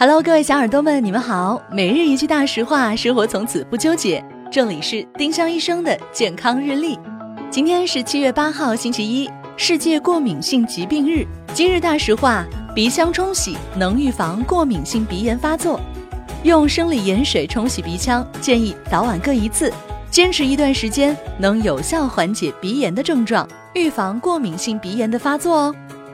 Hello，各位小耳朵们，你们好。每日一句大实话，生活从此不纠结。这里是丁香医生的健康日历。今天是七月八号，星期一，世界过敏性疾病日。今日大实话：鼻腔冲洗能预防过敏性鼻炎发作。用生理盐水冲洗鼻腔，建议早晚各一次，坚持一段时间，能有效缓解鼻炎的症状，预防过敏性鼻炎的发作哦。